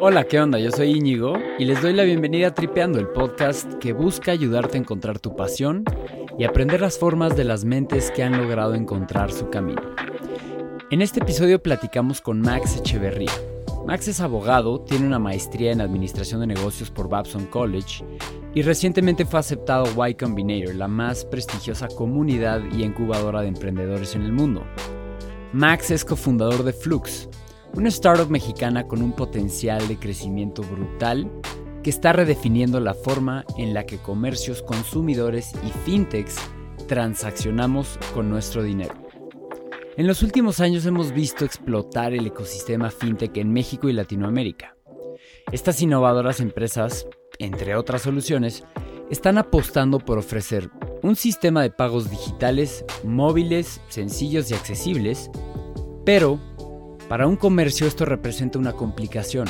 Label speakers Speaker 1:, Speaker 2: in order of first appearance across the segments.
Speaker 1: Hola, ¿qué onda? Yo soy Íñigo y les doy la bienvenida a Tripeando, el podcast que busca ayudarte a encontrar tu pasión y aprender las formas de las mentes que han logrado encontrar su camino. En este episodio platicamos con Max Echeverría. Max es abogado, tiene una maestría en Administración de Negocios por Babson College y recientemente fue aceptado Y Combinator, la más prestigiosa comunidad y incubadora de emprendedores en el mundo. Max es cofundador de Flux, una startup mexicana con un potencial de crecimiento brutal que está redefiniendo la forma en la que comercios, consumidores y fintechs transaccionamos con nuestro dinero. En los últimos años hemos visto explotar el ecosistema fintech en México y Latinoamérica. Estas innovadoras empresas, entre otras soluciones, están apostando por ofrecer un sistema de pagos digitales, móviles, sencillos y accesibles, pero para un comercio esto representa una complicación,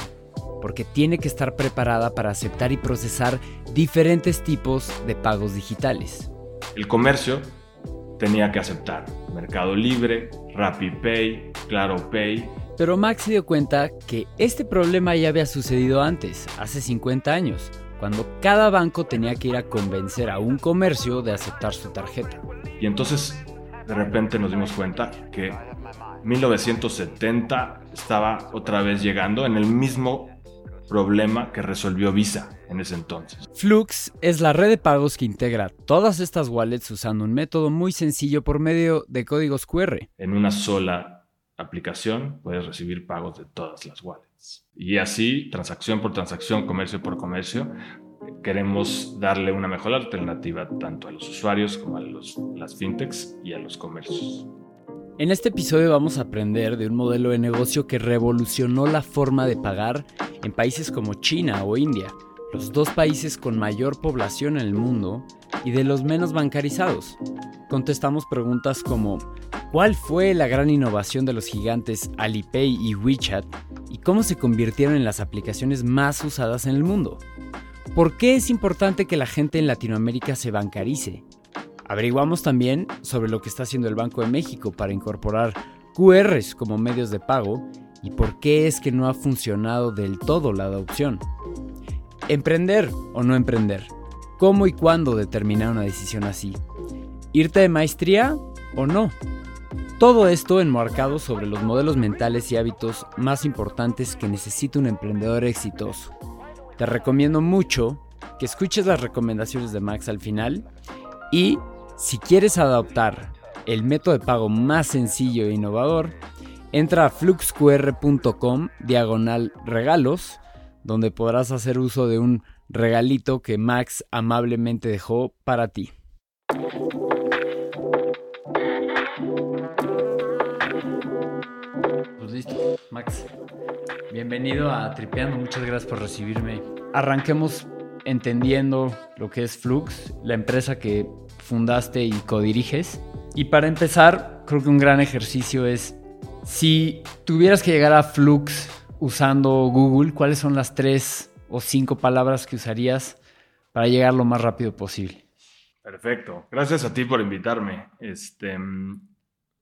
Speaker 1: porque tiene que estar preparada para aceptar y procesar diferentes tipos de pagos digitales.
Speaker 2: El comercio tenía que aceptar Mercado Libre, RappiPay, ClaroPay.
Speaker 1: Pero Max se dio cuenta que este problema ya había sucedido antes, hace 50 años, cuando cada banco tenía que ir a convencer a un comercio de aceptar su tarjeta.
Speaker 2: Y entonces de repente nos dimos cuenta que 1970 estaba otra vez llegando en el mismo problema que resolvió Visa en ese entonces.
Speaker 1: Flux es la red de pagos que integra todas estas wallets usando un método muy sencillo por medio de códigos QR.
Speaker 2: En una sola aplicación puedes recibir pagos de todas las wallets. Y así, transacción por transacción, comercio por comercio, queremos darle una mejor alternativa tanto a los usuarios como a los, las fintechs y a los comercios.
Speaker 1: En este episodio vamos a aprender de un modelo de negocio que revolucionó la forma de pagar en países como China o India, los dos países con mayor población en el mundo y de los menos bancarizados. Contestamos preguntas como ¿cuál fue la gran innovación de los gigantes Alipay y WeChat y cómo se convirtieron en las aplicaciones más usadas en el mundo? ¿Por qué es importante que la gente en Latinoamérica se bancarice? Averiguamos también sobre lo que está haciendo el Banco de México para incorporar QRs como medios de pago y por qué es que no ha funcionado del todo la adopción. ¿Emprender o no emprender? ¿Cómo y cuándo determinar una decisión así? ¿Irte de maestría o no? Todo esto enmarcado sobre los modelos mentales y hábitos más importantes que necesita un emprendedor exitoso. Te recomiendo mucho que escuches las recomendaciones de Max al final y si quieres adoptar el método de pago más sencillo e innovador, entra a fluxqr.com diagonal regalos, donde podrás hacer uso de un regalito que Max amablemente dejó para ti. Pues listo, Max. Bienvenido a Tripeando, muchas gracias por recibirme. Arranquemos entendiendo lo que es Flux, la empresa que fundaste y codiriges. Y para empezar, creo que un gran ejercicio es, si tuvieras que llegar a Flux usando Google, ¿cuáles son las tres o cinco palabras que usarías para llegar lo más rápido posible?
Speaker 2: Perfecto. Gracias a ti por invitarme. Este,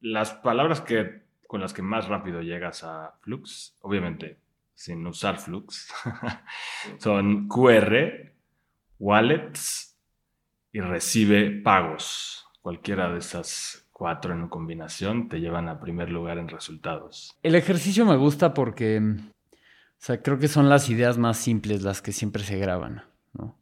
Speaker 2: las palabras que, con las que más rápido llegas a Flux, obviamente sin usar Flux, son QR, wallets, y recibe pagos. Cualquiera de esas cuatro en combinación te llevan a primer lugar en resultados.
Speaker 1: El ejercicio me gusta porque, o sea, creo que son las ideas más simples las que siempre se graban, ¿no?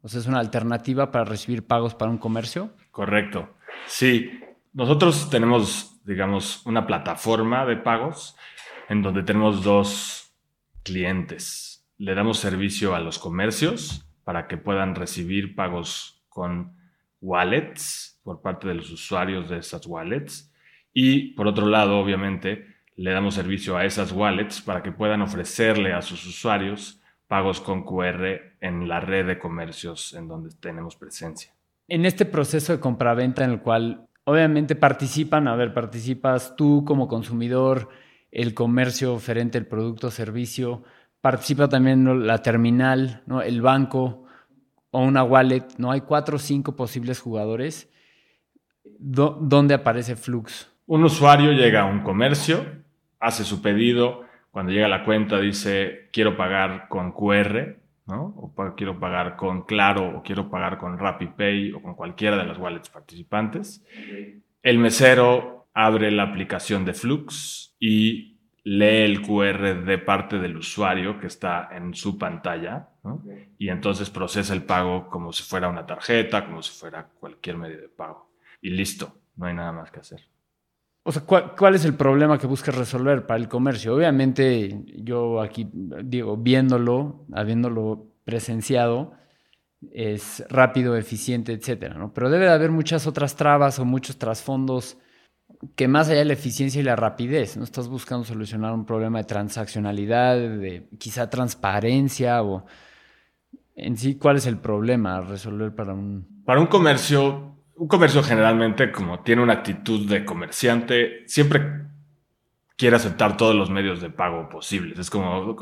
Speaker 1: O sea, es una alternativa para recibir pagos para un comercio.
Speaker 2: Correcto. Sí, nosotros tenemos, digamos, una plataforma de pagos en donde tenemos dos clientes. Le damos servicio a los comercios para que puedan recibir pagos con wallets por parte de los usuarios de esas wallets. Y por otro lado, obviamente, le damos servicio a esas wallets para que puedan ofrecerle a sus usuarios pagos con QR en la red de comercios en donde tenemos presencia.
Speaker 1: En este proceso de compraventa en el cual obviamente participan, a ver, participas tú como consumidor, el comercio oferente el producto o servicio, participa también la terminal, ¿no? el banco, o una wallet, ¿no? Hay cuatro o cinco posibles jugadores. ¿Dónde aparece Flux?
Speaker 2: Un usuario llega a un comercio, hace su pedido Cuando llega la cuenta dice, quiero pagar con QR, ¿no? O quiero pagar con Claro, o quiero pagar con RappiPay, o con cualquiera de las wallets participantes. El mesero abre la aplicación de Flux y lee el QR de parte del usuario que está en su pantalla y entonces procesa el pago como si fuera una tarjeta, como si fuera cualquier medio de pago. Y listo, no hay nada más que hacer.
Speaker 1: O sea, ¿cuál, es el problema que buscas resolver para el comercio? Obviamente, yo aquí digo, viéndolo, habiéndolo presenciado, es rápido, eficiente, etcétera, ¿no? Pero debe de haber muchas otras trabas o muchos trasfondos que más allá de la eficiencia y la rapidez, ¿no? Estás buscando solucionar un problema de transaccionalidad, de quizá transparencia o en sí, ¿cuál es el problema a resolver para un...
Speaker 2: Para un comercio, un comercio generalmente como tiene una actitud de comerciante, siempre quiere aceptar todos los medios de pago posibles. Es como,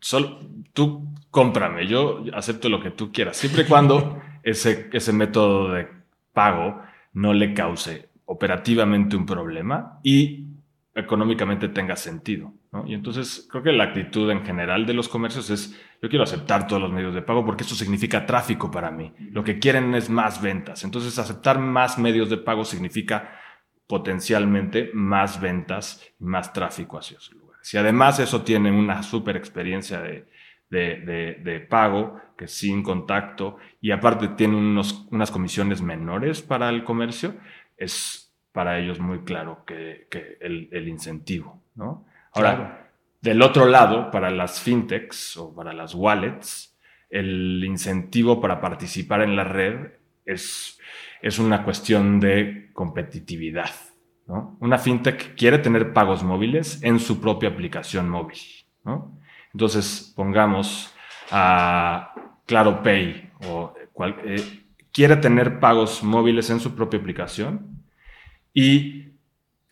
Speaker 2: solo, tú cómprame, yo acepto lo que tú quieras, siempre y cuando ese, ese método de pago no le cause operativamente un problema y económicamente tenga sentido. Y entonces creo que la actitud en general de los comercios es, yo quiero aceptar todos los medios de pago porque eso significa tráfico para mí. Lo que quieren es más ventas. Entonces aceptar más medios de pago significa potencialmente más ventas y más tráfico hacia sus lugares. Y además eso tiene una súper experiencia de, de, pago que sin contacto y aparte tiene unos, unas comisiones menores para el comercio, es para ellos muy claro que, el, incentivo, ¿no? Ahora, del otro lado, para las fintechs o para las wallets, el incentivo para participar en la red es, es una cuestión de competitividad, ¿no? Una fintech quiere tener pagos móviles en su propia aplicación móvil, ¿no? Entonces, pongamos a Claro Pay o eh, quiere tener pagos móviles en su propia aplicación y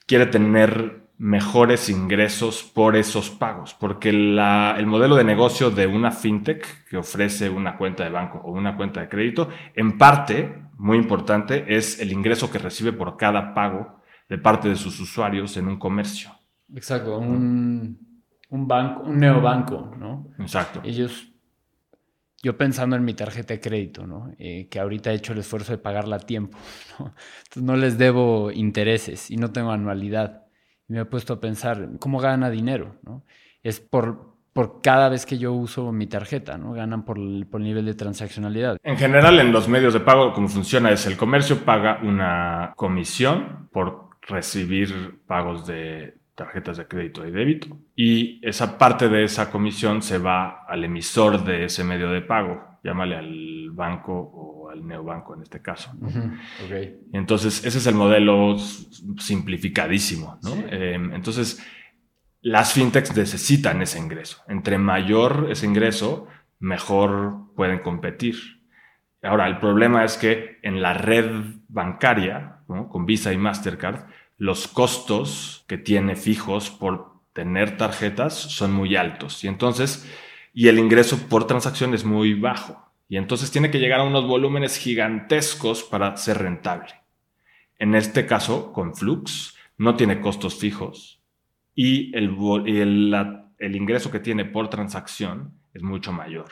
Speaker 2: quiere tener mejores ingresos por esos pagos, porque el modelo de negocio de una fintech que ofrece una cuenta de banco o una cuenta de crédito, en parte, muy importante, es el ingreso que recibe por cada pago de parte de sus usuarios en un comercio.
Speaker 1: Exacto, un, banco, un neobanco, ¿no?
Speaker 2: Exacto.
Speaker 1: Ellos yo pensando en mi tarjeta de crédito, ¿no? Eh, que ahorita he hecho el esfuerzo de pagarla a tiempo, ¿no? Entonces no les debo intereses y no tengo anualidad. Me he puesto a pensar, ¿cómo gana dinero? ¿no? Es por, por cada vez que yo uso mi tarjeta, ¿no? Ganan por el, por el nivel de transaccionalidad.
Speaker 2: En general, en los medios de pago, como funciona es el comercio paga una comisión por recibir pagos de tarjetas de crédito y débito. Y esa parte de esa comisión se va al emisor de ese medio de pago, llámale al banco o al neobanco en este caso. Entonces, ese es el modelo simplificadísimo. Em, entonces, las fintechs necesitan ese ingreso. Entre mayor ese ingreso, mejor pueden competir. Ahora, el problema es que en la red bancaria, con Visa y Mastercard, los costos que tiene fijos por tener tarjetas son muy altos y entonces y el ingreso por transacción es muy bajo y entonces tiene que llegar a unos volúmenes gigantescos para ser rentable. En este caso, con Flux no tiene costos fijos y el, el ingreso que tiene por transacción es mucho mayor.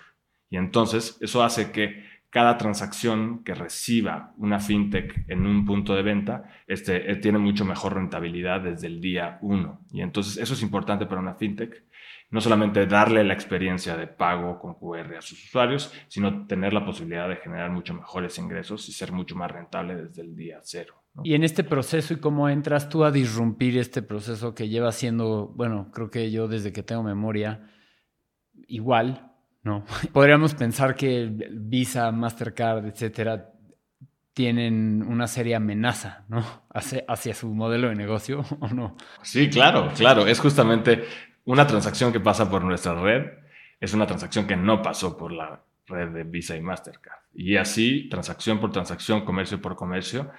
Speaker 2: Y entonces eso hace que cada transacción que reciba una fintech en un punto de venta este, eh, tiene mucho mejor rentabilidad desde el día uno. Y entonces eso es importante para una fintech. No solamente darle la experiencia de pago con QR a sus usuarios, sino tener la posibilidad de generar mucho mejores ingresos y ser mucho más rentable desde el día cero.
Speaker 1: Y en este proceso, ¿y cómo entras tú a disrumpir este proceso que lleva siendo, bueno, creo que yo desde que tengo memoria, igual, ¿no? Podríamos pensar que Visa, Mastercard, etcétera, tienen una seria amenaza, ¿no? Hacia, hacia, su modelo de negocio, ¿o no?
Speaker 2: Sí, claro, claro. Es justamente una transacción que pasa por nuestra red, es una transacción que no pasó por la red de Visa y Mastercard. Y así, transacción por transacción, comercio por comercio,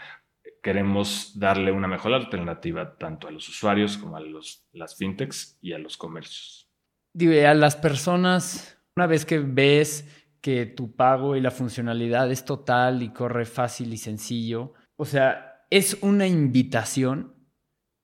Speaker 2: queremos darle una mejor alternativa tanto a los usuarios como a los, las fintechs y a los comercios.
Speaker 1: Digo, a las personas una vez que ves que tu pago y la funcionalidad es total y corre fácil y sencillo, o sea, es una invitación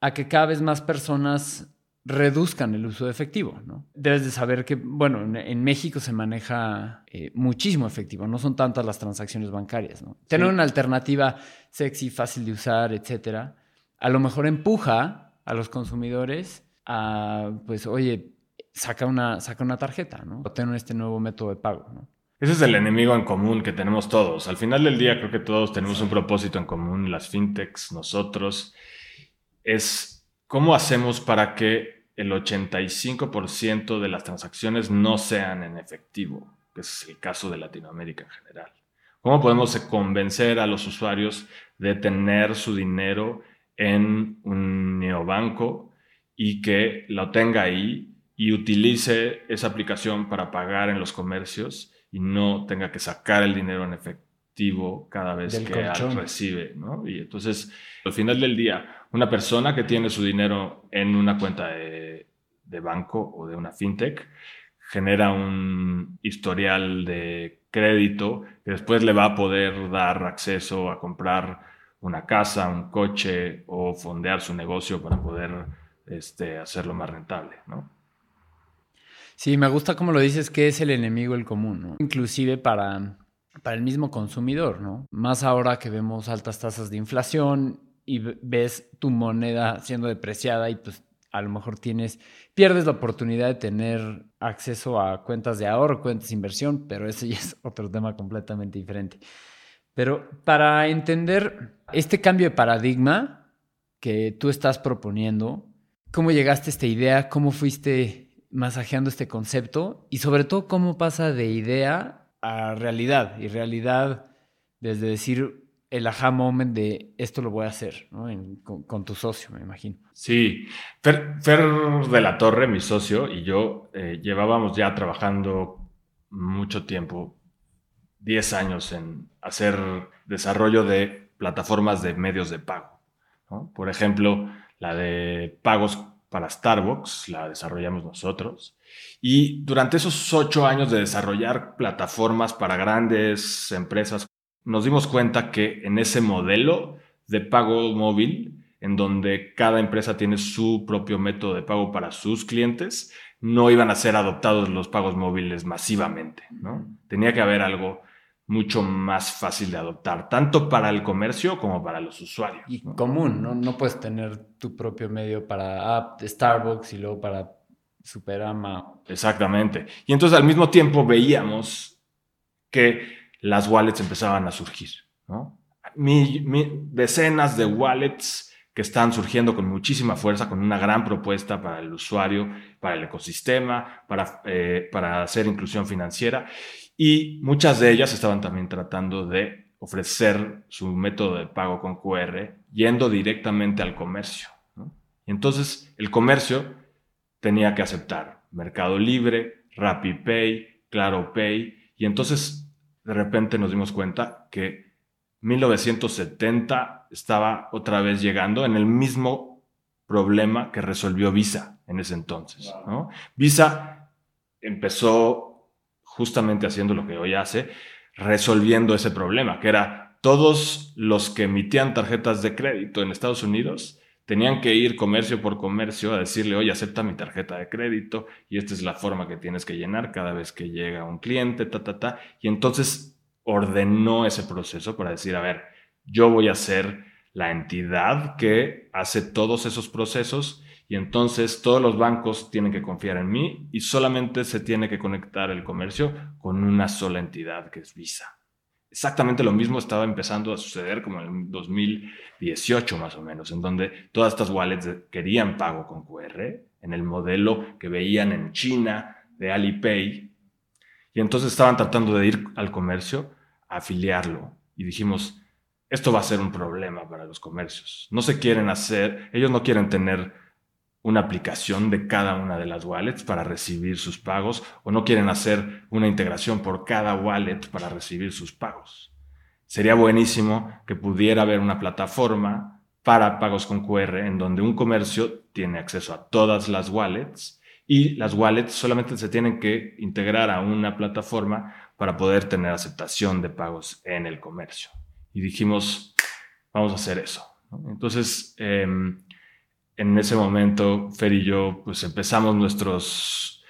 Speaker 1: a que cada vez más personas reduzcan el uso de efectivo, ¿no? Debes de saber que, bueno, en, México se maneja eh, muchísimo efectivo, no son tantas las transacciones bancarias, ¿no? Tener una alternativa sexy, fácil de usar, etcétera, a lo mejor empuja a los consumidores a, pues, oye, saca una, saca una tarjeta, ¿no? O este nuevo método de pago, ¿no?
Speaker 2: Ese es el enemigo en común que tenemos todos. Al final del día creo que todos tenemos un propósito en común, las fintechs, nosotros. Es cómo hacemos para que el 85% de las transacciones no sean en efectivo, que es el caso de Latinoamérica en general. ¿Cómo podemos convencer a los usuarios de tener su dinero en un neobanco y que lo tenga ahí y utilice esa aplicación para pagar en los comercios y no tenga que sacar el dinero en efectivo cada vez que recibe, ¿no? Y entonces, al final del día, una persona que tiene su dinero en una cuenta de, de banco o de una fintech genera un historial de crédito que después le va a poder dar acceso a comprar una casa, un coche o fondear su negocio para poder este, hacerlo más rentable, ¿no?
Speaker 1: Sí, me gusta como lo dices que es el enemigo el común. Inclusive para, para el mismo consumidor, ¿no? Más ahora que vemos altas tasas de inflación y ves tu moneda siendo depreciada y pues a lo mejor tienes, pierdes la oportunidad de tener acceso a cuentas de ahorro, cuentas de inversión, pero ese ya es otro tema completamente diferente. Pero para entender este cambio de paradigma que tú estás proponiendo, ¿cómo llegaste a esta idea? ¿Cómo fuiste masajeando este concepto y sobre todo cómo pasa de idea a realidad y realidad desde decir el aha moment de esto lo voy a hacer con, tu socio, me imagino.
Speaker 2: Sí, Fer, de la Torre, mi socio, y yo eh, llevábamos ya trabajando mucho tiempo, 10 años en hacer desarrollo de plataformas de medios de pago. Por ejemplo, la de pagos para Starbucks, la desarrollamos nosotros. Y durante esos ocho años de desarrollar plataformas para grandes empresas, nos dimos cuenta que en ese modelo de pago móvil, en donde cada empresa tiene su propio método de pago para sus clientes, no iban a ser adoptados los pagos móviles masivamente, ¿no? Tenía que haber algo mucho más fácil de adoptar, tanto para el comercio como para los usuarios.
Speaker 1: Y común, ¿no? No puedes tener tu propio medio para app de Starbucks y luego para Superama.
Speaker 2: Exactamente. Y entonces al mismo tiempo veíamos que las wallets empezaban a surgir, ¿no? decenas de wallets que están surgiendo con muchísima fuerza, con una gran propuesta para el usuario, para el ecosistema, para, eh, para hacer inclusión financiera. Y muchas de ellas estaban también tratando de ofrecer su método de pago con QR yendo directamente al comercio. Y entonces el comercio tenía que aceptar Mercado Libre, RappiPay, Claro Pay. Y entonces de repente nos dimos cuenta que 1970 estaba otra vez llegando en el mismo problema que resolvió Visa en ese entonces. Visa empezó justamente haciendo lo que hoy hace, resolviendo ese problema, que era todos los que emitían tarjetas de crédito en Estados Unidos tenían que ir comercio por comercio a decirle, oye, acepta mi tarjeta de crédito y esta es la forma que tienes que llenar cada vez que llega un cliente, ta, ta, ta. Y entonces ordenó ese proceso para decir, a ver, yo voy a ser la entidad que hace todos esos procesos y entonces todos los bancos tienen que confiar en mí y solamente se tiene que conectar el comercio con una sola entidad que es Visa. Exactamente lo mismo estaba empezando a suceder como en 2018 más o menos, en donde todas estas wallets querían pago con QR en el modelo que veían en China de Alipay y entonces estaban tratando de ir al comercio a afiliarlo y dijimos, esto va a ser un problema para los comercios. No se quieren hacer, ellos no quieren tener una aplicación de cada una de las wallets para recibir sus pagos o no quieren hacer una integración por cada wallet para recibir sus pagos. Sería buenísimo que pudiera haber una plataforma para pagos con QR en donde un comercio tiene acceso a todas las wallets y las wallets solamente se tienen que integrar a una plataforma para poder tener aceptación de pagos en el comercio. Y dijimos, vamos a hacer eso. Entonces, em, en ese momento, Fer y yo, pues empezamos nuestros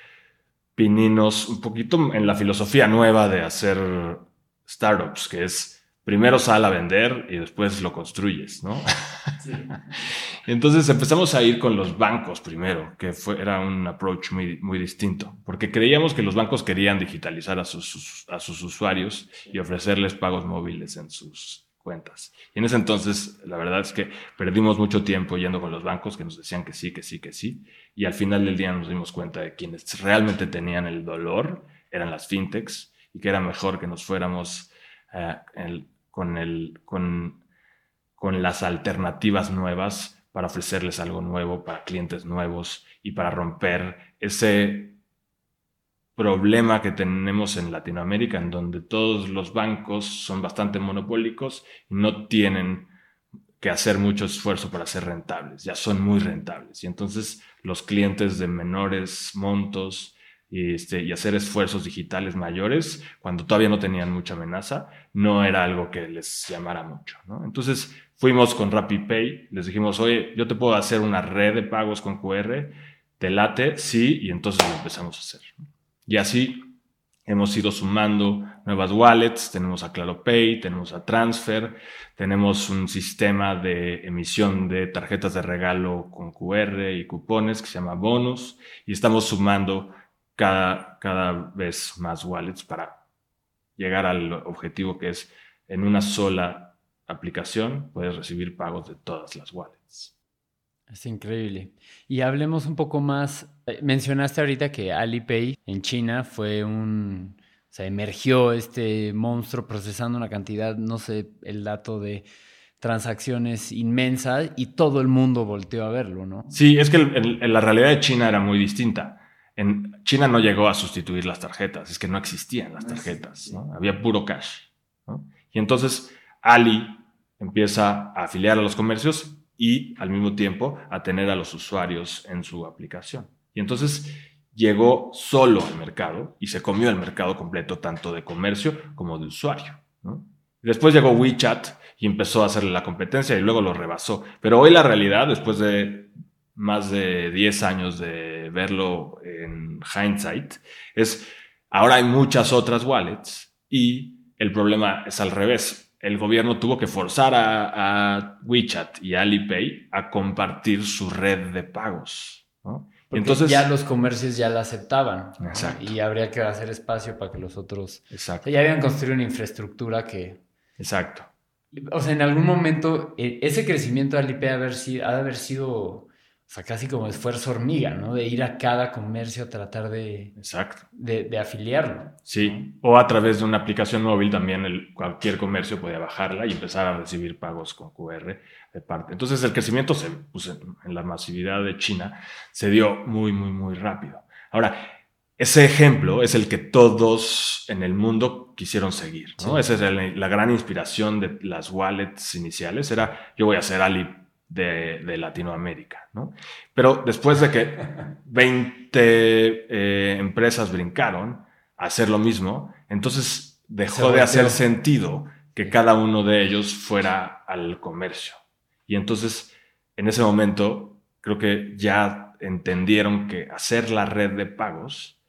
Speaker 2: pininos un poquito en la filosofía nueva de hacer startups, que es primero sal a vender y después lo construyes, ¿no? Sí. Entonces empezamos a ir con los bancos primero, que fue, era un approach muy, muy distinto, porque creíamos que los bancos querían digitalizar a sus, a sus usuarios y ofrecerles pagos móviles en sus cuentas. Y en ese entonces, la verdad es que perdimos mucho tiempo yendo con los bancos que nos decían que sí, que sí, que sí, y al final del día nos dimos cuenta de quienes realmente tenían el dolor eran las fintechs y que era mejor que nos fuéramos el, con, el, con, con las alternativas nuevas para ofrecerles algo nuevo para clientes nuevos y para romper ese problema que tenemos en Latinoamérica, en donde todos los bancos son bastante monopólicos y no tienen que hacer mucho esfuerzo para ser rentables, ya son muy rentables. Y entonces los clientes de menores montos y, este, y hacer esfuerzos digitales mayores cuando todavía no tenían mucha amenaza, no era algo que les llamara mucho. Entonces fuimos con RappiPay, les dijimos, oye, yo te puedo hacer una red de pagos con QR, te late, sí, y entonces lo empezamos a hacer. Y así hemos ido sumando nuevas wallets, tenemos a ClaroPay, tenemos a Transfer, tenemos un sistema de emisión de tarjetas de regalo con QR y cupones que se llama Bonus, y estamos sumando cada, cada vez más wallets para llegar al objetivo que es en una sola aplicación puedes recibir pagos de todas las wallets.
Speaker 1: Es increíble. Y hablemos un poco más. Eh, mencionaste ahorita que Alipay en China fue un. O sea, emergió este monstruo procesando una cantidad, no sé el dato de transacciones inmensa y todo el mundo volteó a verlo, ¿no?
Speaker 2: Sí, es que la realidad de China era muy distinta. En China no llegó a sustituir las tarjetas, es que no existían las tarjetas, había puro cash. Y entonces Ali empieza a afiliar a los comercios y al mismo tiempo a tener a los usuarios en su aplicación. Y entonces llegó solo al mercado y se comió el mercado completo tanto de comercio como de usuario. Después llegó WeChat y empezó a hacerle la competencia y luego lo rebasó. Pero hoy la realidad, después de más de 10 años de verlo en hindsight, es ahora hay muchas otras wallets y el problema es al revés. El gobierno tuvo que forzar a, WeChat y Alipay a compartir su red de pagos.
Speaker 1: Entonces ya los comercios ya la aceptaban. Y habría que hacer espacio para que los otros.
Speaker 2: Exacto.
Speaker 1: ya habían construido una infraestructura que.
Speaker 2: Exacto.
Speaker 1: O sea, en algún momento, e, ese crecimiento de Alipay ha de haber sido o sea, casi como esfuerzo hormiga, ¿no? De ir a cada comercio a tratar de,
Speaker 2: Exacto.
Speaker 1: de, afiliarlo.
Speaker 2: Sí, o a través de una aplicación móvil también el, cualquier comercio podía bajarla y empezar a recibir pagos con QR de parte. Entonces el crecimiento se, pues, en, la masividad de China se dio muy, muy, muy rápido. Ahora, ese ejemplo es el que todos en el mundo quisieron seguir, ¿no? Esa es la, la gran inspiración de las wallets iniciales, era yo voy a hacer Ali de, Latinoamérica. ¿no? Pero después de que 20 eh, empresas brincaron a hacer lo mismo, entonces dejó de hacer sentido que cada uno de ellos fuera al comercio. Y entonces, en ese momento, creo que ya entendieron que hacer la red de pagos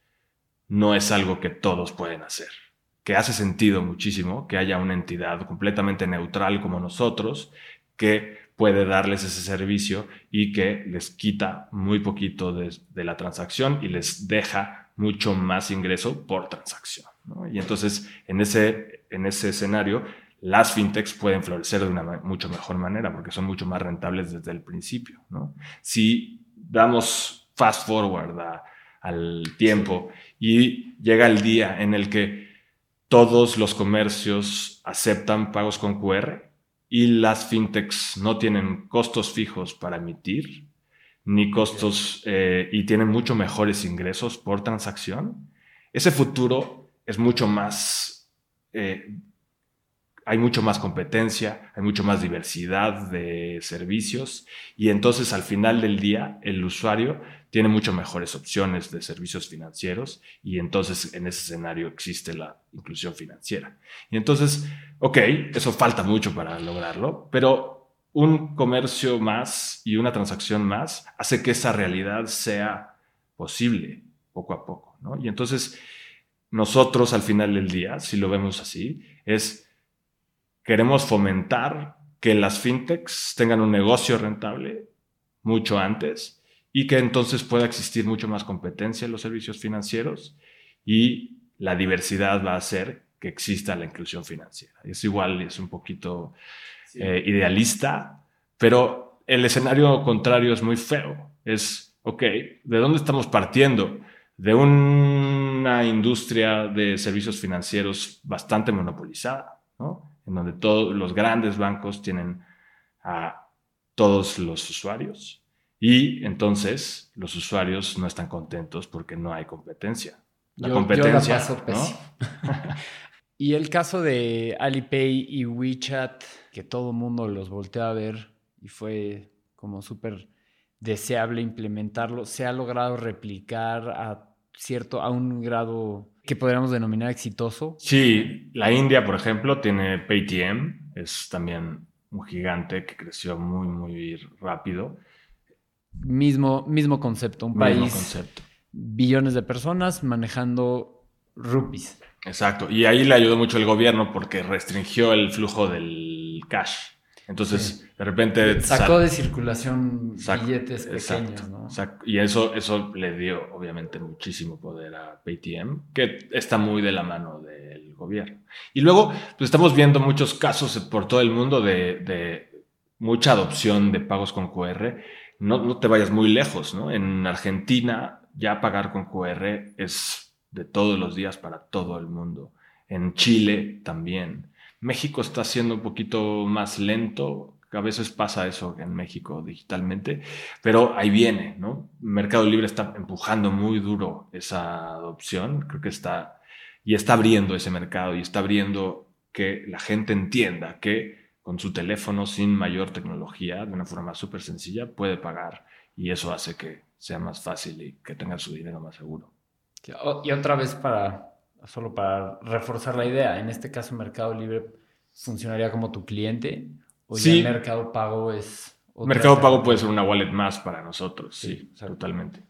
Speaker 2: no es algo que todos pueden hacer que hace sentido muchísimo que haya una entidad completamente neutral como nosotros, que puede darles ese servicio y que les quita muy poquito de, la transacción y les deja mucho más ingreso por transacción. Y entonces, en ese, en ese escenario, las fintechs pueden florecer de una mucho mejor manera porque son mucho más rentables desde el principio. Si damos fast forward al tiempo y llega el día en el que todos los comercios aceptan pagos con QR, y las fintechs no tienen costos fijos para emitir, ni costos eh, y tienen mucho mejores ingresos por transacción, ese futuro es mucho más, eh, hay mucho más competencia, hay mucho más diversidad de servicios y entonces al final del día el usuario tiene mucho mejores opciones de servicios financieros y entonces en ese escenario existe la inclusión financiera. Y entonces, ok, eso falta mucho para lograrlo, pero un comercio más y una transacción más hace que esa realidad sea posible poco a poco. ¿no? Y entonces nosotros al final del día, si lo vemos así, es queremos fomentar que las fintechs tengan un negocio rentable mucho antes y que entonces pueda existir mucho más competencia en los servicios financieros y la diversidad va a hacer que exista la inclusión financiera. Es igual, es un poquito eh, idealista, pero el escenario contrario es muy feo. Es, ok, ¿de dónde estamos partiendo? De una industria de servicios financieros bastante monopolizada, ¿no? en donde todos los grandes bancos tienen a todos los usuarios y entonces los usuarios no están contentos porque no hay competencia.
Speaker 1: La competencia. y el caso de Alipay y WeChat, que todo el mundo los volteó a ver y fue como súper deseable implementarlo, se ha logrado replicar a cierto, a un grado que podríamos denominar exitoso.
Speaker 2: Sí, la India, por ejemplo, tiene Paytm, es también un gigante que creció muy, muy rápido.
Speaker 1: Mismo, mismo concepto, un mismo país, concepto. billones de personas manejando rupees.
Speaker 2: Exacto, y ahí le ayudó mucho el gobierno porque restringió el flujo del cash. Entonces, de repente...
Speaker 1: Sacó de circulación billetes pequeños, ¿no?
Speaker 2: Y eso, eso le dio, obviamente, muchísimo poder a Paytm, que está muy de la mano del gobierno. Y luego, pues estamos viendo muchos casos por todo el mundo de, de mucha adopción de pagos con QR. No, no te vayas muy lejos, ¿no? En Argentina, ya pagar con QR es de todos los días para todo el mundo. En Chile también. México está siendo un poquito más lento, a veces pasa eso en México digitalmente, pero ahí viene, ¿no? Mercado Libre está empujando muy duro esa adopción, creo que está, y está abriendo ese mercado y está abriendo que la gente entienda que con su teléfono sin mayor tecnología, de una forma súper sencilla, puede pagar y eso hace que sea más fácil y que tenga su dinero más seguro.
Speaker 1: Y otra vez para solo para reforzar la idea, en este caso Mercado Libre funcionaría como tu cliente o sí. ya Mercado Pago es...
Speaker 2: Mercado Pago puede ser una wallet más para nosotros, sí, totalmente.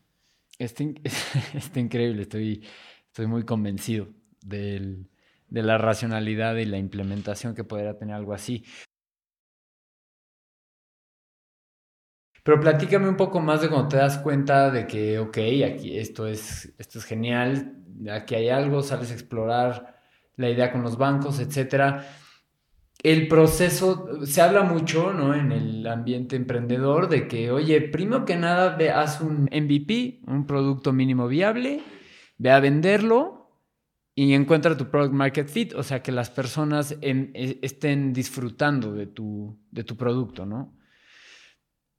Speaker 1: Está, está, increíble, estoy, estoy muy convencido de la racionalidad y la implementación que podría tener algo así. Pero platícame un poco más de cuando te das cuenta de que, ok, aquí esto es, esto es genial, aquí hay algo, sales a explorar la idea con los bancos, etcétera. El proceso, se habla mucho, ¿no? En el ambiente emprendedor de que, oye, primero que nada, ve, haz un MVP, un producto mínimo viable, ve a venderlo y encuentra tu product market fit, o sea, que las personas e, estén disfrutando de tu, de tu producto, ¿no?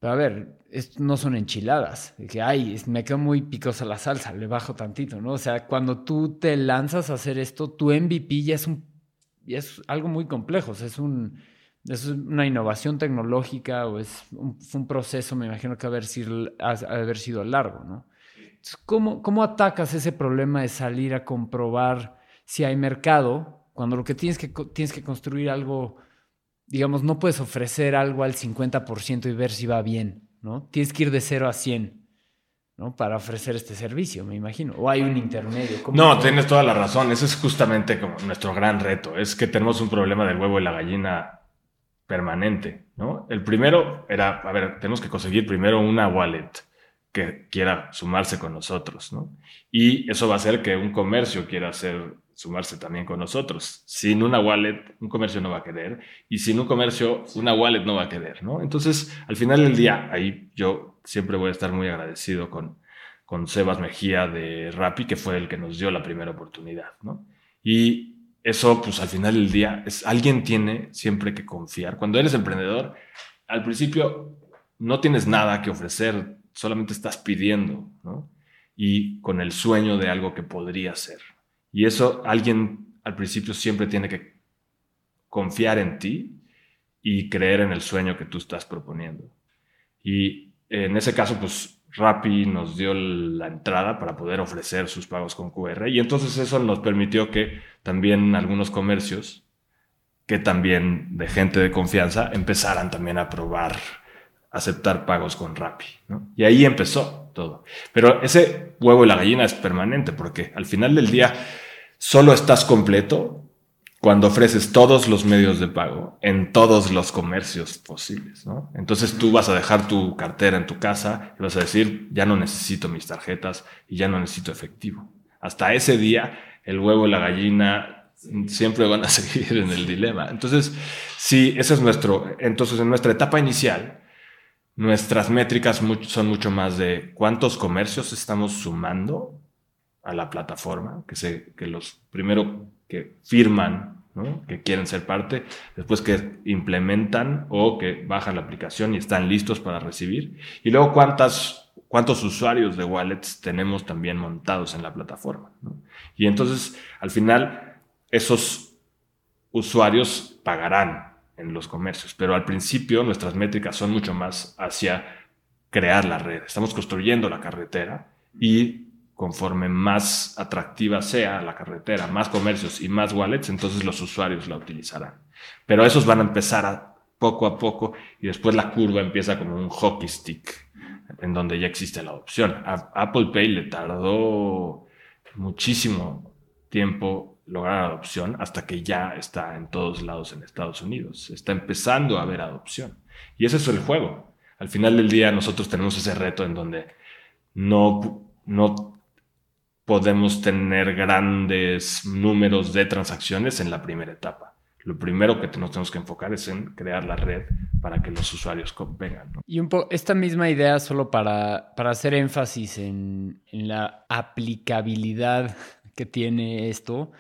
Speaker 1: Pero a ver, no son enchiladas. Que, ay, me quedo muy picosa la salsa, le bajo tantito, ¿no? O sea, cuando tú te lanzas a hacer esto, tu MVP ya es, algo muy complejo. Es, un, es una innovación tecnológica o es un, proceso, me imagino que haber sido, haber sido largo, ¿no? Entonces, ¿cómo, ¿cómo atacas ese problema de salir a comprobar si hay mercado cuando lo que tienes que, tienes que construir algo digamos, no puedes ofrecer algo al 50% y ver si va bien, ¿no? Tienes que ir de 0 a 100, ¿no? Para ofrecer este servicio, me imagino. O hay un intermedio.
Speaker 2: No, tienes toda la razón. Ese es justamente como nuestro gran reto. Es que tenemos un problema del huevo y la gallina permanente, ¿no? El primero era, a ver, tenemos que conseguir primero una wallet que quiera sumarse con nosotros, ¿no? Y eso va a hacer que un comercio quiera hacer sumarse también con nosotros. Sin una wallet, un comercio no va a querer, y sin un comercio, una wallet no va a querer, ¿no? Entonces, al final del día, ahí yo siempre voy a estar muy agradecido con, con Sebas Mejía de Rappi, que fue el que nos dio la primera oportunidad, ¿no? Y eso, pues al final del día, es, alguien tiene siempre que confiar. Cuando eres emprendedor, al principio no tienes nada que ofrecer, solamente estás pidiendo, ¿no? Y con el sueño de algo que podría ser. Y eso alguien al principio siempre tiene que confiar en ti y creer en el sueño que tú estás proponiendo. Y en ese caso, pues Rappi nos dio la entrada para poder ofrecer sus pagos con QR y entonces eso nos permitió que también algunos comercios que también de gente de confianza empezaran también a probar, aceptar pagos con Rappi. Y ahí empezó todo. Pero ese huevo y la gallina es permanente porque al final del día solo estás completo cuando ofreces todos los medios de pago en todos los comercios posibles, ¿no? Entonces tú vas a dejar tu cartera en tu casa y vas a decir, ya no necesito mis tarjetas y ya no necesito efectivo. Hasta ese día, el huevo y la gallina siempre van a seguir en el dilema. Entonces, sí, ese es nuestro, entonces en nuestra etapa inicial, nuestras métricas son mucho más de cuántos comercios estamos sumando a la plataforma, que, se, que los primero que firman, que quieren ser parte, después que implementan o que bajan la aplicación y están listos para recibir. Y luego cuántas, cuántos usuarios de wallets tenemos también montados en la plataforma. Y entonces, al final, esos usuarios pagarán en los comercios, pero al principio nuestras métricas son mucho más hacia crear la red. Estamos construyendo la carretera y conforme más atractiva sea la carretera, más comercios y más wallets, entonces los usuarios la utilizarán. Pero esos van a empezar poco a poco y después la curva empieza como un hockey stick, en donde ya existe la adopción. A Apple Pay le tardó muchísimo tiempo lograr adopción hasta que ya está en todos lados en Estados Unidos. Está empezando a haber adopción. Y ese es el juego. Al final del día nosotros tenemos ese reto en donde no, no podemos tener grandes números de transacciones en la primera etapa. Lo primero que nos tenemos que enfocar es en crear la red para que los usuarios vengan.
Speaker 1: Y un poco esta misma idea, solo para, para hacer énfasis en, la aplicabilidad que tiene esto,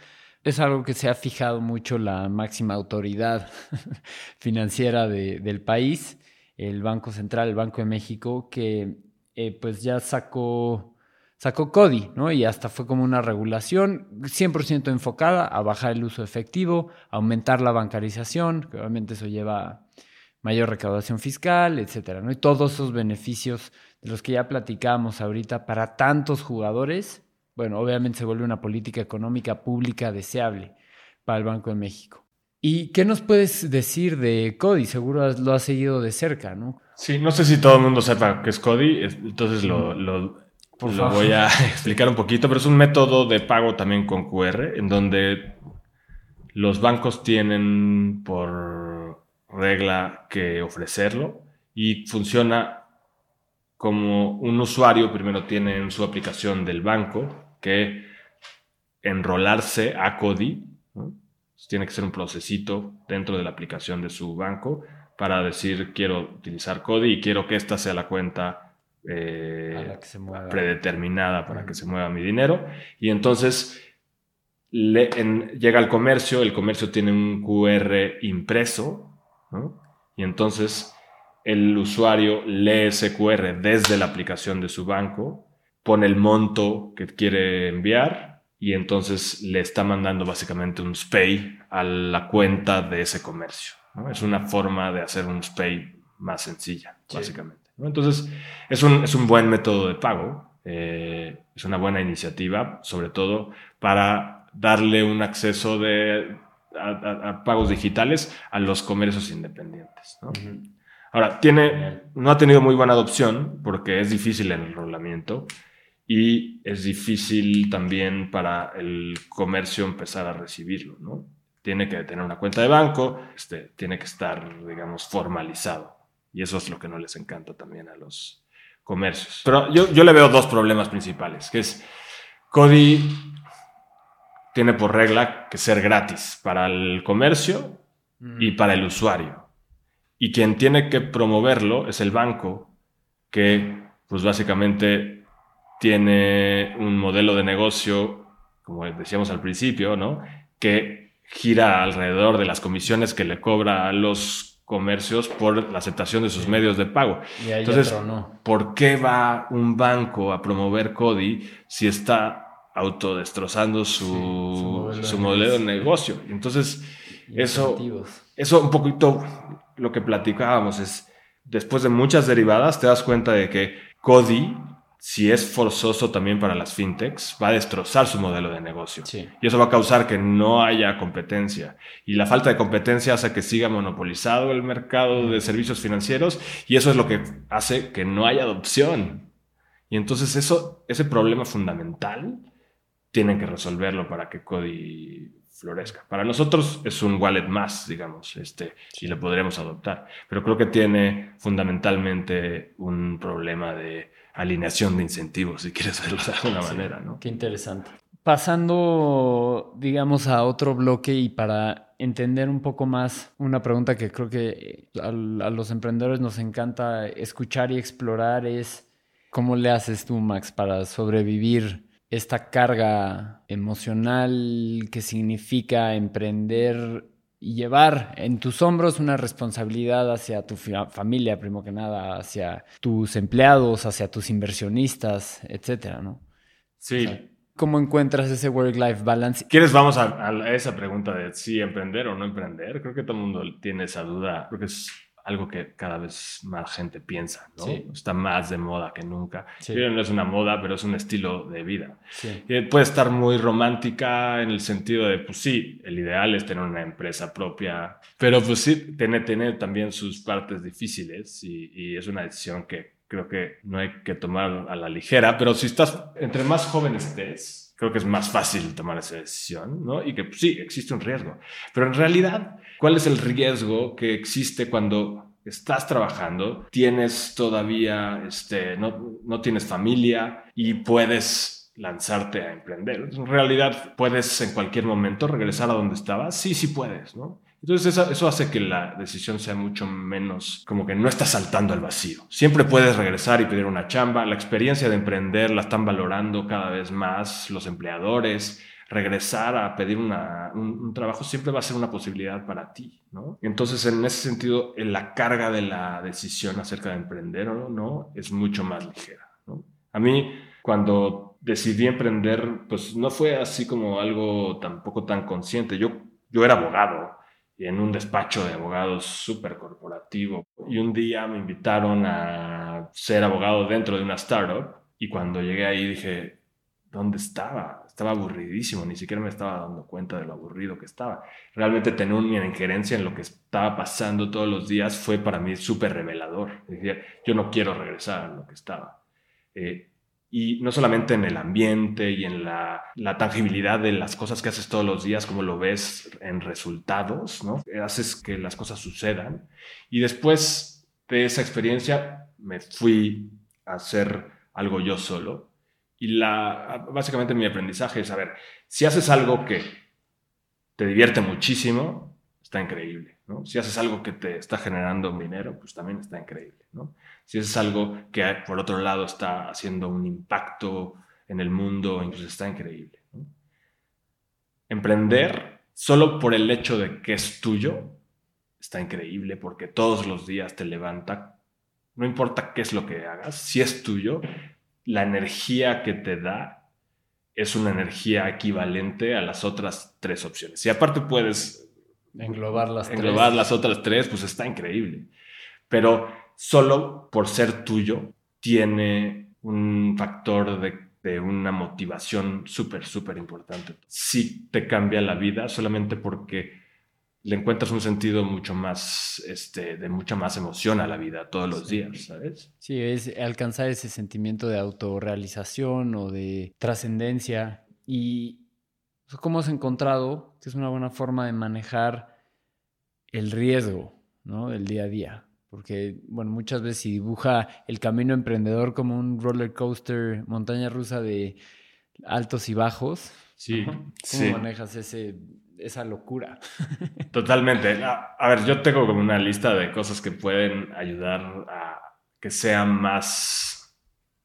Speaker 1: es algo que se ha fijado mucho la máxima autoridad financiera del país, el Banco Central, el Banco de México, que eh, pues ya sacó sacó CODI, ¿no? Y hasta fue como una regulación 100% enfocada a bajar el uso efectivo, aumentar la bancarización, que obviamente eso lleva mayor recaudación fiscal, etcétera, ¿no? Y todos esos beneficios de los que ya platicábamos ahorita para tantos jugadores, bueno, obviamente se vuelve una política económica pública deseable para el Banco de México. ¿Y qué nos puedes decir de CODI? Seguro lo has seguido de cerca, ¿no?
Speaker 2: Sí, no sé si todo el mundo sepa qué es CODI, entonces lo, lo voy a explicar un poquito, pero es un método de pago también con QR, en donde los bancos tienen por regla que ofrecerlo y funciona como un usuario primero tiene en su aplicación del banco que enrolarse a CODI, tiene que ser un procesito dentro de la aplicación de su banco para decir quiero utilizar CODI y quiero que esta sea la cuenta eh, predeterminada para que se mueva mi dinero. Y entonces llega al comercio, el comercio tiene un QR impreso, y entonces el usuario lee ese QR desde la aplicación de su banco, pone el monto que quiere enviar y entonces le está mandando básicamente un SPAY a la cuenta de ese comercio. Es una forma de hacer un SPAY más sencilla, básicamente. Entonces, es un, es un, buen método de pago, eh, es una buena iniciativa, sobre todo para darle un acceso de, a, pagos digitales a los comercios independientes. Ahora, tiene, no ha tenido muy buena adopción porque es difícil el enrolamiento y es difícil también para el comercio empezar a recibirlo. ¿no? Tiene que tener una cuenta de banco, este, tiene que estar, digamos, formalizado. Y eso es lo que no les encanta también a los comercios. Pero yo, yo le veo dos problemas principales, que es Cody tiene por regla que ser gratis para el comercio y para el usuario. Y quien tiene que promoverlo es el banco, que pues básicamente tiene un modelo de negocio, como decíamos al principio, ¿no? Que gira alrededor de las comisiones que le cobra a los comercios por la aceptación de sus medios de pago. Entonces, ¿por qué va un banco a promover CODI si está autodestrozando su, su, modelo, de negocio? Entonces, eso, eso un poquito lo que platicábamos es, después de muchas derivadas, te das cuenta de que CODI si es forzoso también para las fintechs, va a destrozar su modelo de negocio. Y eso va a causar que no haya competencia. Y la falta de competencia hace que siga monopolizado el mercado de servicios financieros y eso es lo que hace que no haya adopción. Y entonces eso, ese problema fundamental tienen que resolverlo para que Cody florezca. Para nosotros es un wallet más, digamos, este, y lo podremos adoptar. Pero creo que tiene fundamentalmente un problema de alineación de incentivos, si quieres verlo de alguna manera, ¿no?
Speaker 1: Qué interesante. Pasando, digamos, a otro bloque y para entender un poco más una pregunta que creo que a, a los emprendedores nos encanta escuchar y explorar es ¿cómo le haces tú, Max, para sobrevivir esta carga emocional que significa emprender y llevar en tus hombros una responsabilidad hacia tu familia, primero que nada, hacia tus empleados, hacia tus inversionistas, etcétera, ¿no?
Speaker 2: Sí.
Speaker 1: ¿Cómo encuentras ese work-life balance?
Speaker 2: ¿Quieres vamos a, a, esa pregunta de si emprender o no emprender? Creo que todo el mundo tiene esa duda. Creo que es algo que cada vez más gente piensa, ¿no? Está más de moda que nunca. no es una moda, pero es un estilo de vida. puede estar muy romántica en el sentido de, pues sí, el ideal es tener una empresa propia, pero pues sí, tiene, tiene también sus partes difíciles y, y es una decisión que creo que no hay que tomar a la ligera, pero si estás, entre más joven estés, creo que es más fácil tomar esa decisión, ¿no? Y que pues, sí, existe un riesgo. Pero en realidad, ¿cuál es el riesgo que existe cuando estás trabajando, tienes todavía, este, no, no tienes familia y puedes lanzarte a emprender? En realidad, ¿puedes en cualquier momento regresar a donde estabas? Sí, sí puedes, ¿no? Entonces eso, hace que la decisión sea mucho menos como que no estás saltando al vacío. Siempre puedes regresar y pedir una chamba. La experiencia de emprender la están valorando cada vez más los empleadores. Regresar a pedir un, trabajo siempre va a ser una posibilidad para ti, ¿no? Entonces, en ese sentido, la carga de la decisión acerca de emprender o no es mucho más ligera, ¿no? A mí, cuando decidí emprender, pues no fue así como algo tampoco tan consciente. Yo, yo era abogado, en un despacho de abogados súper corporativo. Y un día me invitaron a ser abogado dentro de una startup y cuando llegué ahí dije, ¿dónde estaba? Estaba aburridísimo, ni siquiera me estaba dando cuenta de lo aburrido que estaba. Realmente tener una injerencia en lo que estaba pasando todos los días fue para mí súper revelador. Decía, yo no quiero regresar a lo que estaba. Eh, y no solamente en el ambiente y en la, tangibilidad de las cosas que haces todos los días, como lo ves en resultados, ¿no? Haces que las cosas sucedan. Y después de esa experiencia me fui a hacer algo yo solo. Y la, básicamente mi aprendizaje es, a ver, si haces algo que te divierte muchísimo, está increíble, Si haces algo que te está generando dinero, pues también está increíble, si es algo que por otro lado está haciendo un impacto en el mundo, incluso está increíble. Emprender solo por el hecho de que es tuyo, está increíble porque todos los días te levanta, no importa qué es lo que hagas, si es tuyo, la energía que te da es una energía equivalente a las otras tres opciones. Si aparte puedes
Speaker 1: englobar las,
Speaker 2: englobar las otras tres, pues está increíble. Pero solo por ser tuyo tiene un factor de, una motivación súper, súper importante. Sí te cambia la vida solamente porque le encuentras un sentido mucho más, este, de mucha más emoción a la vida todos los días, ¿sabes?
Speaker 1: Sí, es alcanzar ese sentimiento de autorrealización o de trascendencia. ¿Y cómo has encontrado que es una buena forma de manejar el riesgo, ¿no? Del día a día porque, bueno, muchas veces se dibuja el camino emprendedor como un roller coaster, montaña rusa de altos y bajos.
Speaker 2: Sí.
Speaker 1: ¿Cómo manejas ese, esa locura?
Speaker 2: Totalmente. A, ver, yo tengo como una lista de cosas que pueden ayudar a que sea más...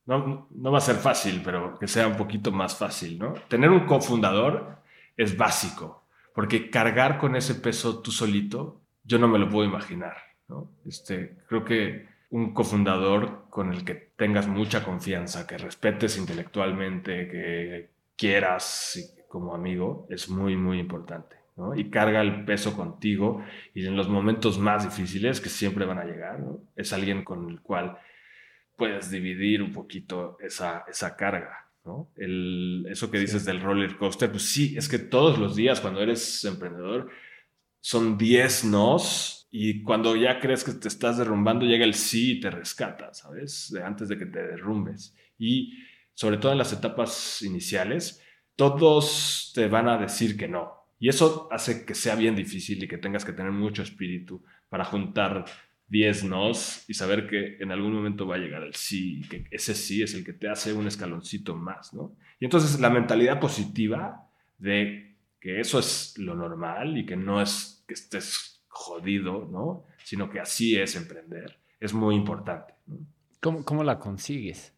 Speaker 2: No, no va a ser fácil, pero que sea un poquito más fácil, ¿no? Tener un cofundador es básico, porque cargar con ese peso tú solito, yo no me lo puedo imaginar. Este, creo que un cofundador con el que tengas mucha confianza, que respetes intelectualmente, que quieras como amigo, es muy, muy importante. Y carga el peso contigo y en los momentos más difíciles que siempre van a llegar, es alguien con el cual puedes dividir un poquito esa, esa carga, ¿no? El, eso que dices del roller coaster, pues sí, es que todos los días cuando eres emprendedor son 10 nos y cuando ya crees que te estás derrumbando llega el sí y te rescata, ¿sabes? antes de que te derrumbes. Y sobre todo en las etapas iniciales, todos te van a decir que no. Y eso hace que sea bien difícil y que tengas que tener mucho espíritu para juntar 10 nos y saber que en algún momento va a llegar el sí, que ese sí es el que te hace un escaloncito más, ¿no? Y entonces la mentalidad positiva de que eso es lo normal y que no es que estés jodido, ¿no? Sino que así es emprender, es muy importante.
Speaker 1: ¿Cómo, ¿Cómo la consigues?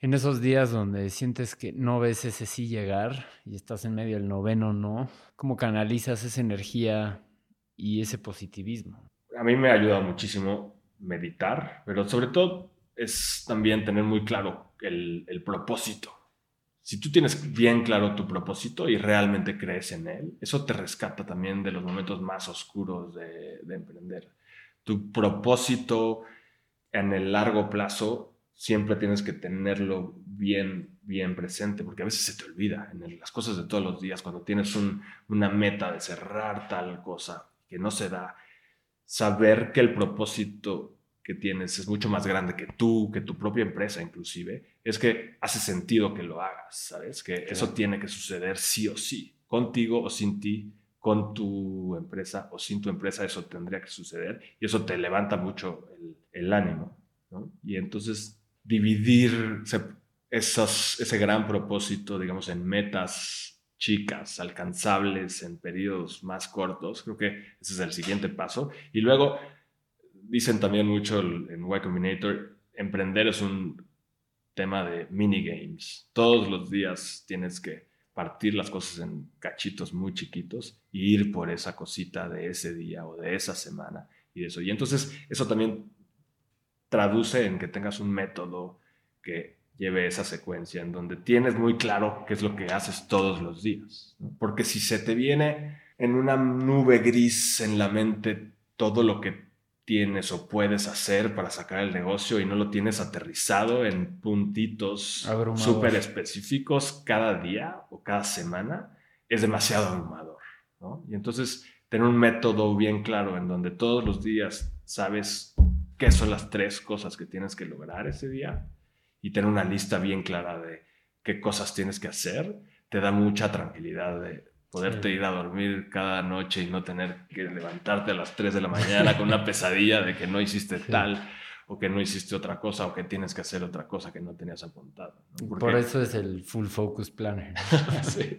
Speaker 1: En esos días donde sientes que no ves ese sí llegar y estás en medio del noveno no, ¿cómo canalizas esa energía y ese positivismo?
Speaker 2: A mí me ha ayudado muchísimo meditar, pero sobre todo es también tener muy claro el, propósito. Si tú tienes bien claro tu propósito y realmente crees en él, eso te rescata también de los momentos más oscuros de, de emprender. Tu propósito en el largo plazo siempre tienes que tenerlo bien, bien presente, porque a veces se te olvida en las cosas de todos los días, cuando tienes una meta de cerrar tal cosa que no se da, saber que el propósito que tienes es mucho más grande que tú, que tu propia empresa inclusive, es que hace sentido que lo hagas, ¿sabes? Que eso tiene que suceder sí o sí, contigo o sin ti, con tu empresa o sin tu empresa, eso tendría que suceder y eso te levanta mucho el, ánimo, ¿no? Y entonces dividir esos, ese gran propósito, digamos, en metas chicas, alcanzables en periodos más cortos. Creo que ese es el siguiente paso. Y luego, dicen también mucho en Y Combinator, emprender es un tema de minigames. Todos los días tienes que partir las cosas en cachitos muy chiquitos y ir por esa cosita de ese día o de esa semana y eso. Y entonces eso también traduce en que tengas un método que lleve esa secuencia en donde tienes muy claro qué es lo que haces todos los días. Porque si se te viene en una nube gris en la mente todo lo que tienes o puedes hacer para sacar el negocio y no lo tienes aterrizado en puntitos súper específicos cada día o cada semana, es demasiado abrumador. Y entonces tener un método bien claro en donde todos los días sabes qué son las tres cosas que tienes que lograr ese día y tener una lista bien clara de qué cosas tienes que hacer, te da mucha tranquilidad de poderte ir a dormir cada noche y no tener que levantarte a las 3 de la mañana con una pesadilla de que no hiciste tal o que no hiciste otra cosa o que tienes que hacer otra cosa que no tenías apuntado.
Speaker 1: Por eso es el Full Focus Planner.
Speaker 2: sí.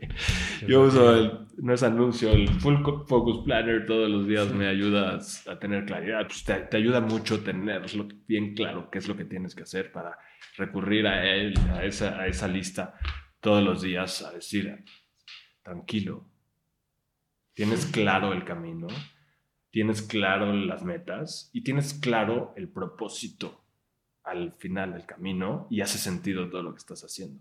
Speaker 2: Yo uso el, no es anuncio, el Full Focus Planner todos los días me ayuda a tener claridad. Pues te, te, ayuda mucho tenerlo bien claro qué es lo que tienes que hacer para recurrir a él, a esa, a esa lista todos los días a decir, tranquilo, tienes claro el camino, tienes claro las metas y tienes claro el propósito al final del camino y hace sentido todo lo que estás haciendo.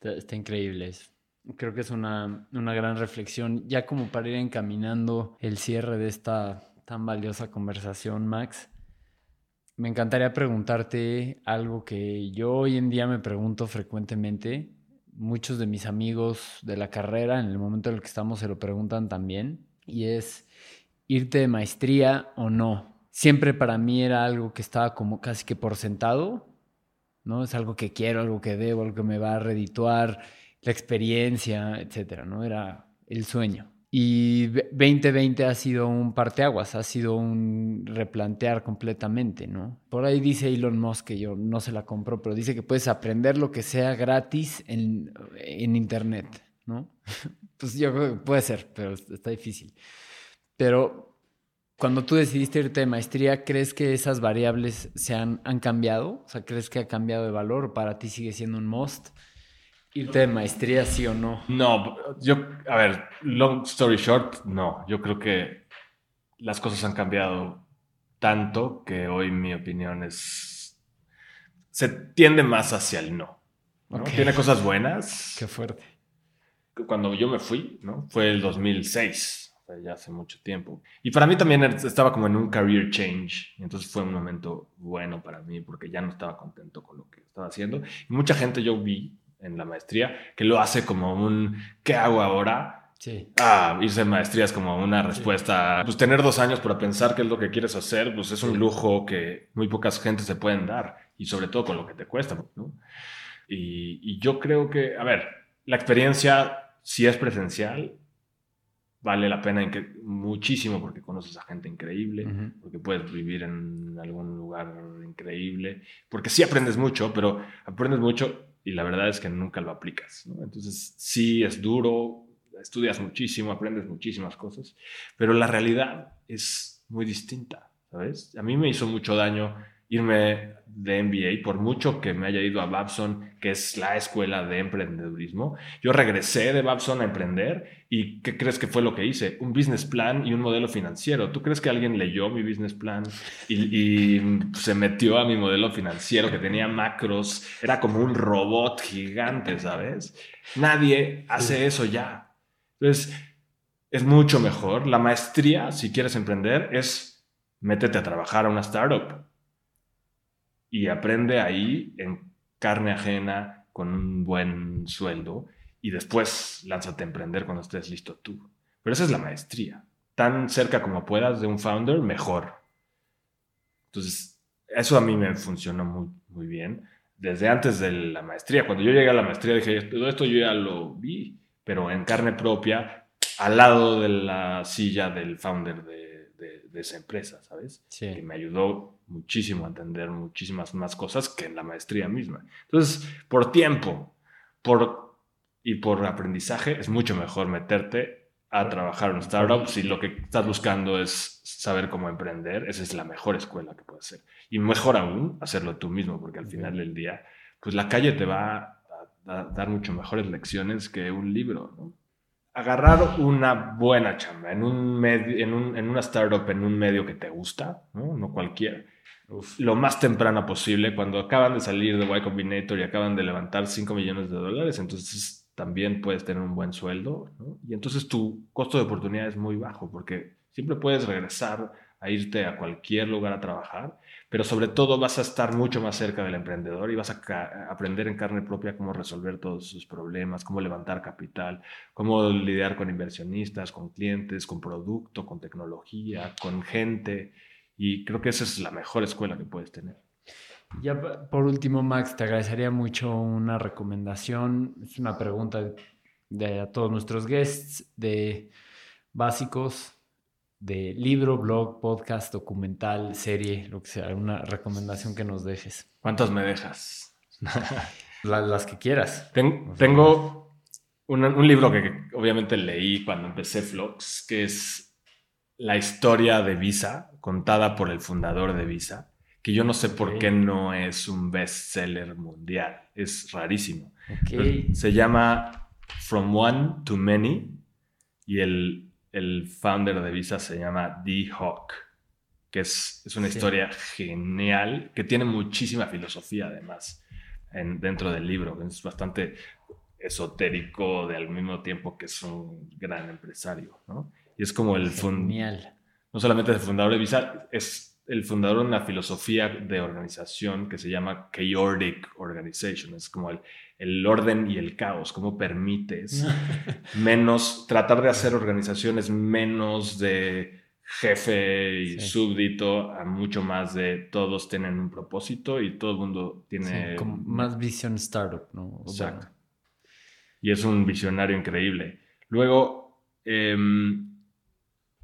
Speaker 1: Está, increíble eso. Creo que es una, una, gran reflexión, ya como para ir encaminando el cierre de esta tan valiosa conversación, Max. Me encantaría preguntarte algo que yo hoy en día me pregunto frecuentemente. Muchos de mis amigos de la carrera, en el momento en el que estamos, se lo preguntan también. Y es irte de maestría o no. Siempre para mí era algo que estaba como casi que por sentado, ¿no? Es algo que quiero, algo que debo, algo que me va a redituar, la experiencia, etcétera, ¿no? Era el sueño. Y 2020 ha sido un parteaguas, ha sido un replantear completamente, ¿no? Por ahí dice Elon Musk, que yo no se la compro, pero dice que puedes aprender lo que sea gratis en, en Internet, ¿no? Pues yo creo que puede ser, pero está difícil. Pero cuando tú decidiste irte de maestría, ¿crees que esas variables se han, han cambiado? O sea, ¿crees que ha cambiado de valor para ti sigue siendo un must? Irte de maestría, sí o no?
Speaker 2: No, yo, a ver, long story short, no. Yo creo que las cosas han cambiado tanto que hoy mi opinión es. Se tiende más hacia el no. Tiene cosas buenas.
Speaker 1: Qué fuerte.
Speaker 2: Cuando yo me fui, ¿no? Fue el 2006. ya hace mucho tiempo. Y para mí también estaba como en un career change, y entonces fue un momento bueno para mí porque ya no estaba contento con lo que estaba haciendo. Y mucha gente yo vi en la maestría que lo hace como un ¿qué hago ahora?
Speaker 1: Sí.
Speaker 2: Ah, irse en maestría es como una respuesta. Pues tener dos años para pensar qué es lo que quieres hacer, pues es un lujo que muy pocas gente se pueden dar y sobre todo con lo que te cuesta, ¿no? Y, y yo creo que, a ver, la experiencia, si es presencial, vale la pena muchísimo porque conoces a gente increíble, porque puedes vivir en algún lugar increíble, porque sí aprendes mucho, pero aprendes mucho y la verdad es que nunca lo aplicas. Entonces sí es duro, estudias muchísimo, aprendes muchísimas cosas, pero la realidad es muy distinta, ¿sabes? A mí me hizo mucho daño irme de MBA, por mucho que me haya ido a Babson, que es la escuela de emprendedurismo. Yo regresé de Babson a emprender y ¿qué crees que fue lo que hice? Un business plan y un modelo financiero. ¿Tú crees que alguien leyó mi business plan y, se metió a mi modelo financiero que tenía macros? Era como un robot gigante, ¿sabes? Nadie hace eso ya. Entonces, es mucho mejor. La maestría, si quieres emprender, es métete a trabajar a una startup y aprende ahí en carne ajena con un buen sueldo y después lánzate a emprender cuando estés listo tú. Pero esa es la maestría. Tan cerca como puedas de un founder, mejor. Entonces, eso a mí me funcionó muy, muy bien. Desde antes de la maestría, cuando yo llegué a la maestría dije, todo esto yo ya lo vi, pero en carne propia, al lado de la silla del founder de de, esa empresa, ¿sabes?
Speaker 1: Sí.
Speaker 2: Que me ayudó muchísimo a entender muchísimas más cosas que en la maestría misma. Entonces, por tiempo por, y por aprendizaje, es mucho mejor meterte a trabajar en un startup si lo que estás buscando es saber cómo emprender. Esa es la mejor escuela que puedes hacer. Y mejor aún, hacerlo tú mismo, porque al final del día, pues la calle te va a, a dar mucho mejores lecciones que un libro, ¿no? Agarrar una buena chamba en, un en, un, en, una startup, en un medio que te gusta, no, no cualquiera, lo más temprano posible, cuando acaban de salir de Y Combinator y acaban de levantar 5 millones de dólares, entonces también puedes tener un buen sueldo, ¿no? y entonces tu costo de oportunidad es muy bajo, porque siempre puedes regresar a irte a cualquier lugar a trabajar, pero sobre todo vas a estar mucho más cerca del emprendedor y vas a aprender en carne propia cómo resolver todos sus problemas, cómo levantar capital, cómo lidiar con inversionistas, con clientes, con producto, con tecnología, con gente. Y creo que esa es la mejor escuela que puedes tener.
Speaker 1: Ya por último, Max, te agradecería mucho una recomendación. Es una pregunta de a todos nuestros guests de básicos de libro, blog, podcast, documental, serie, lo que sea, una recomendación que nos dejes.
Speaker 2: ¿Cuántas me dejas?
Speaker 1: las que quieras.
Speaker 2: tengo un, libro que, obviamente leí cuando empecé Vlogs, que es la historia de Visa, contada por el fundador de Visa, que yo no sé por qué no es un bestseller mundial. Es rarísimo. Se llama From One to Many y el el founder de Visa se llama D. Hawk, que es, es una historia genial, que tiene muchísima filosofía además en, dentro del libro. Es bastante esotérico de al mismo tiempo que es un gran empresario, ¿no? Y es como el
Speaker 1: fundador.
Speaker 2: No solamente es el fundador de Visa, es el fundador de una filosofía de organización que se llama Chaotic Organization. Es como el, el orden y el caos, cómo permites menos, tratar de hacer organizaciones menos de jefe y súbdito a mucho más de todos tienen un propósito y todo el mundo tiene...
Speaker 1: más visión startup, ¿no?
Speaker 2: Exacto. Y es un visionario increíble. Luego, eh,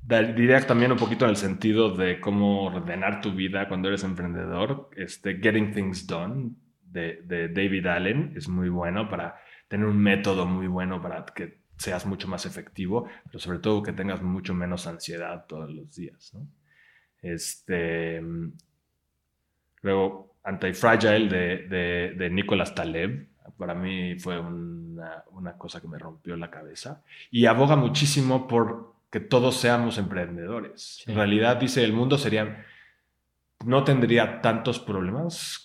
Speaker 2: diría también un poquito en el sentido de cómo ordenar tu vida cuando eres emprendedor. Este, Getting Things Done de, David Allen es muy bueno para tener un método muy bueno para que seas mucho más efectivo, pero sobre todo que tengas mucho menos ansiedad todos los días. Este, luego, Antifragile de, de, de Nicolas Taleb, para mí fue una, una, cosa que me rompió la cabeza y aboga muchísimo por que todos seamos emprendedores. En realidad dice, el mundo sería, no tendría tantos problemas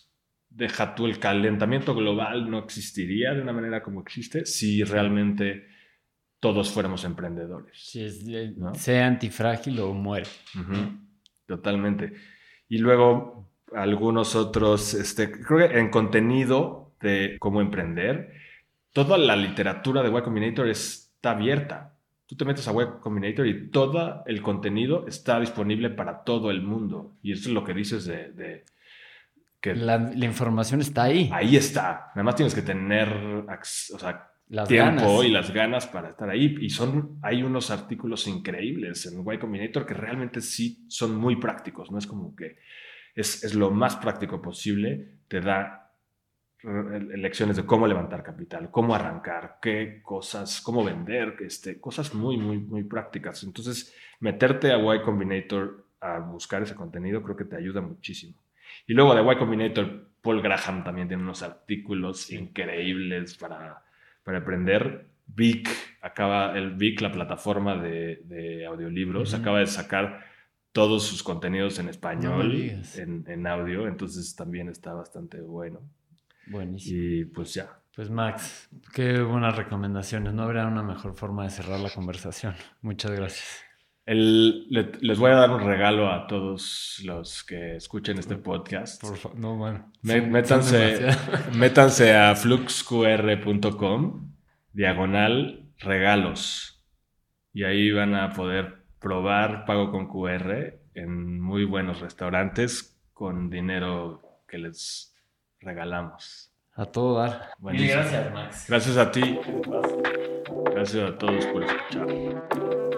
Speaker 2: deja tú el calentamiento global no existiría de una manera como existe si realmente todos fuéramos emprendedores.
Speaker 1: Es, sea antifrágil o muere.
Speaker 2: Totalmente. Y luego algunos otros, este, creo que en contenido de cómo emprender, toda la literatura de Y Combinator está abierta. Tú te metes a Y Combinator y todo el contenido está disponible para todo el mundo. Y eso es lo que dices de...
Speaker 1: que la, información está ahí.
Speaker 2: Ahí está. Nada más tienes que tener o sea, tiempo y las ganas para estar ahí. Y son, hay unos artículos increíbles en Y Combinator que realmente sí son muy prácticos. No es como que es, es lo más práctico posible. Te da lecciones de cómo levantar capital, cómo arrancar, qué cosas, cómo vender, este, cosas muy, muy, muy prácticas. Entonces, meterte a Y Combinator a buscar ese contenido creo que te ayuda muchísimo. Y luego de Y Combinator, Paul Graham también tiene unos artículos increíbles para, para aprender. Vic, acaba, el Vic, la plataforma de, audiolibros, acaba de sacar todos sus contenidos en español, en, en audio, entonces también está bastante bueno.
Speaker 1: Buenísimo.
Speaker 2: Y pues ya.
Speaker 1: Pues Max, qué buenas recomendaciones. No habrá una mejor forma de cerrar la conversación. Muchas gracias.
Speaker 2: les voy a dar un regalo a todos los que escuchen este podcast.
Speaker 1: Por no, bueno.
Speaker 2: métanse, métanse a fluxqr.com, diagonal regalos. Y ahí van a poder probar pago con QR en muy buenos restaurantes con dinero que les regalamos.
Speaker 1: A todo dar.
Speaker 2: gracias, Max. Gracias a ti. Gracias a todos por escuchar.